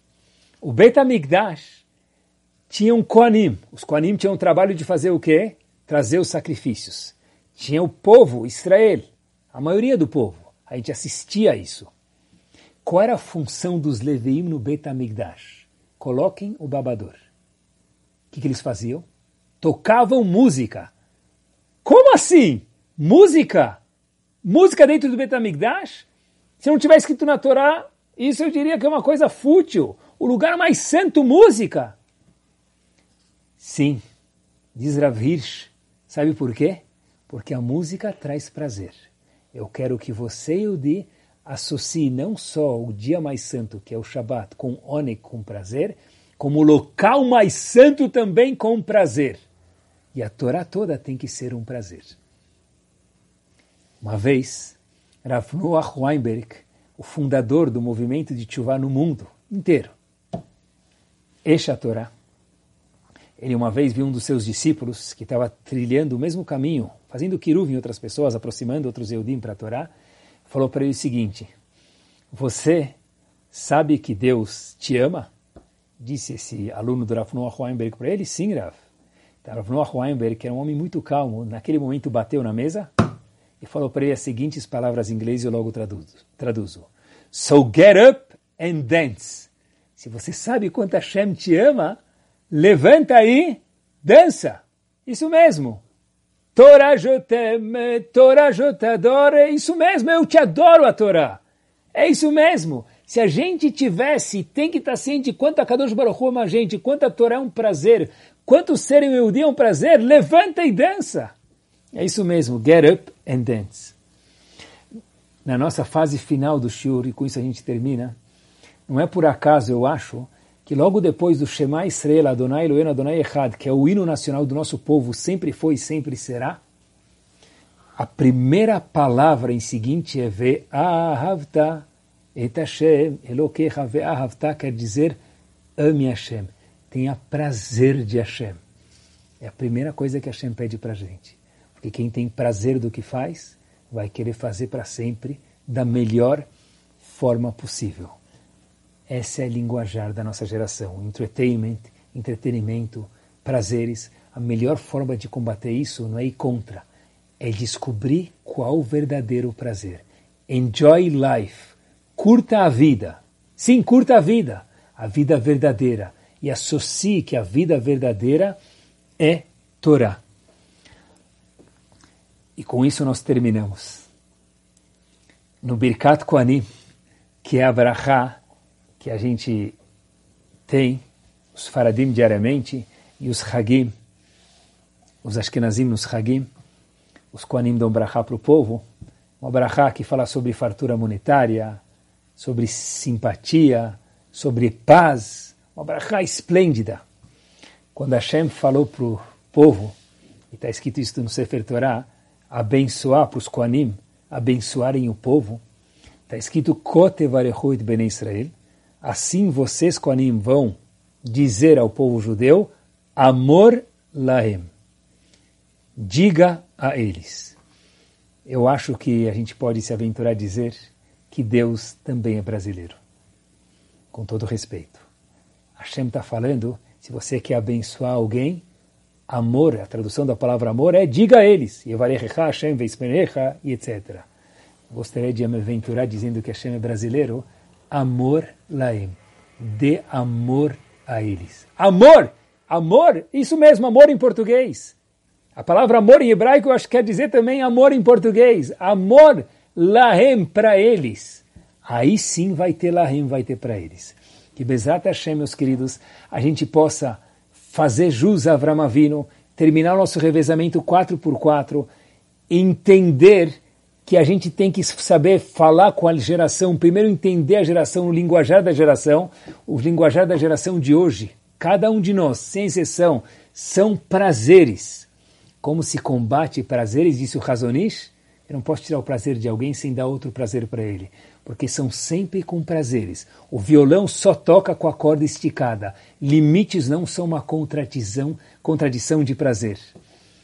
O Bet HaMikdash tinha um Koanim. Os Koanim tinham o trabalho de fazer o quê? Trazer os sacrifícios. Tinha o povo, Israel, a maioria do povo. A gente assistia a isso. Qual era a função dos Leviim no Bet HaMikdash? Coloquem o babador que, que eles faziam? Tocavam música. Como assim? Música? Música dentro do Betamigdash? Se não tiver escrito na Torá, isso eu diria que é uma coisa fútil. O lugar mais santo, música. Sim, diz Rav Hirsch. Sabe por quê? Porque a música traz prazer. Eu quero que você e o Di associe não só o dia mais santo, que é o Shabat, com Onek, com prazer, como local mais santo também com prazer. E a Torá toda tem que ser um prazer. Uma vez, Rav Noach Weinberg, o fundador do movimento de Tshuva no mundo inteiro, Esha Torá, ele uma vez viu um dos seus discípulos que estava trilhando o mesmo caminho, fazendo kiruv em outras pessoas, aproximando outros Eudim para a Torá, falou para ele o seguinte, você sabe que Deus te ama? disse esse aluno do Rav Noah Weinberg para ele, sim, Rav. Então, Rav Noah Weinberg, que era um homem muito calmo, naquele momento bateu na mesa e falou para ele as seguintes palavras em inglês e eu logo traduzo. traduzo. So get up and dance. Se você sabe quanto Hashem te ama, levanta aí, dança. Isso mesmo. Torah jotem, isso mesmo, eu te adoro a Torá. É isso mesmo. Se a gente tivesse, tem que estar ciente quanto a Kadosh Baruch ama a gente, quanto a Torá é um prazer, quanto ser um Yehudi é um prazer, levanta e dança. É isso mesmo, get up and dance. Na nossa fase final do Shur, e com isso a gente termina, não é por acaso, eu acho, que logo depois do Shema Israel, Adonai Eloheinu Adonai Echad, que é o hino nacional do nosso povo, sempre foi e sempre será, a primeira palavra em seguinte é Ve Ahavta Et Hashem, Elokecha ve'ahavta, quer dizer ame Hashem. tenha prazer de Hashem. É a primeira coisa que Hashem pede para gente. Porque quem tem prazer do que faz, vai querer fazer para sempre da melhor forma possível. Essa é a linguajar da nossa geração. Entertainment, entretenimento, prazeres. A melhor forma de combater isso não é ir contra, é descobrir qual o verdadeiro prazer. Enjoy life. Curta a vida. Sim, curta a vida. A vida verdadeira. E associe que a vida verdadeira é Torá. E com isso nós terminamos. No Birkat Koanim, que é a Brachá que a gente tem, os Faradim diariamente, e os Hagim, os Ashkenazim nos Hagim, os Koanim dão Brachá para o povo, uma Brachá que fala sobre fartura monetária, sobre simpatia, sobre paz, uma Brachá esplêndida. Quando Hashem falou para o povo, e está escrito isso no Sefer Torah, abençoar para os Koanim, abençoarem o povo, está escrito Kote Varechuit Ben Israel, assim vocês, Koanim, vão dizer ao povo judeu, amor lahem, diga a eles eu acho que a gente pode se aventurar a dizer que Deus também é brasileiro. Com todo respeito. Hashem está falando, se você quer abençoar alguém, amor, a tradução da palavra amor é diga a eles, e etc. Gostaria de me aventurar dizendo que Hashem é brasileiro, amor laem, dê amor a eles. Amor! Amor! Isso mesmo, amor em português. A palavra amor em hebraico eu acho que quer dizer também amor em português. Amor lahem para eles. Aí sim vai ter lahem, vai ter para eles. Que Bezat Hashem, meus queridos, a gente possa fazer jus a Avram Avinu, terminar o nosso revezamento 4x4, entender que a gente tem que saber falar com a geração, primeiro entender a geração, o linguajar da geração, o linguajar da geração de hoje. Cada um de nós, sem exceção, são prazeres como se combate prazeres, disse o Razonish, eu não posso tirar o prazer de alguém sem dar outro prazer para ele, porque são sempre com prazeres. O violão só toca com a corda esticada. Limites não são uma contradição, contradição de prazer.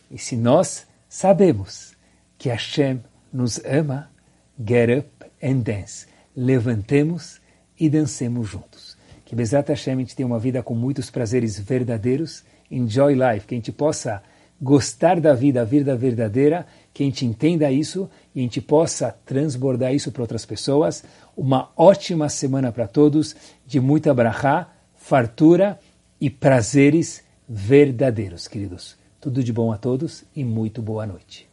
E se nós sabemos que Hashem nos ama, get up and dance. Levantemos e dancemos juntos. Que Bezat Hashem a gente tenha uma vida com muitos prazeres verdadeiros. Enjoy life, que a gente possa gostar da vida, a vida verdadeira, que a gente entenda isso e a gente possa transbordar isso para outras pessoas. Uma ótima semana para todos, de muita brachá, fartura e prazeres verdadeiros, queridos. Tudo de bom a todos e muito boa noite.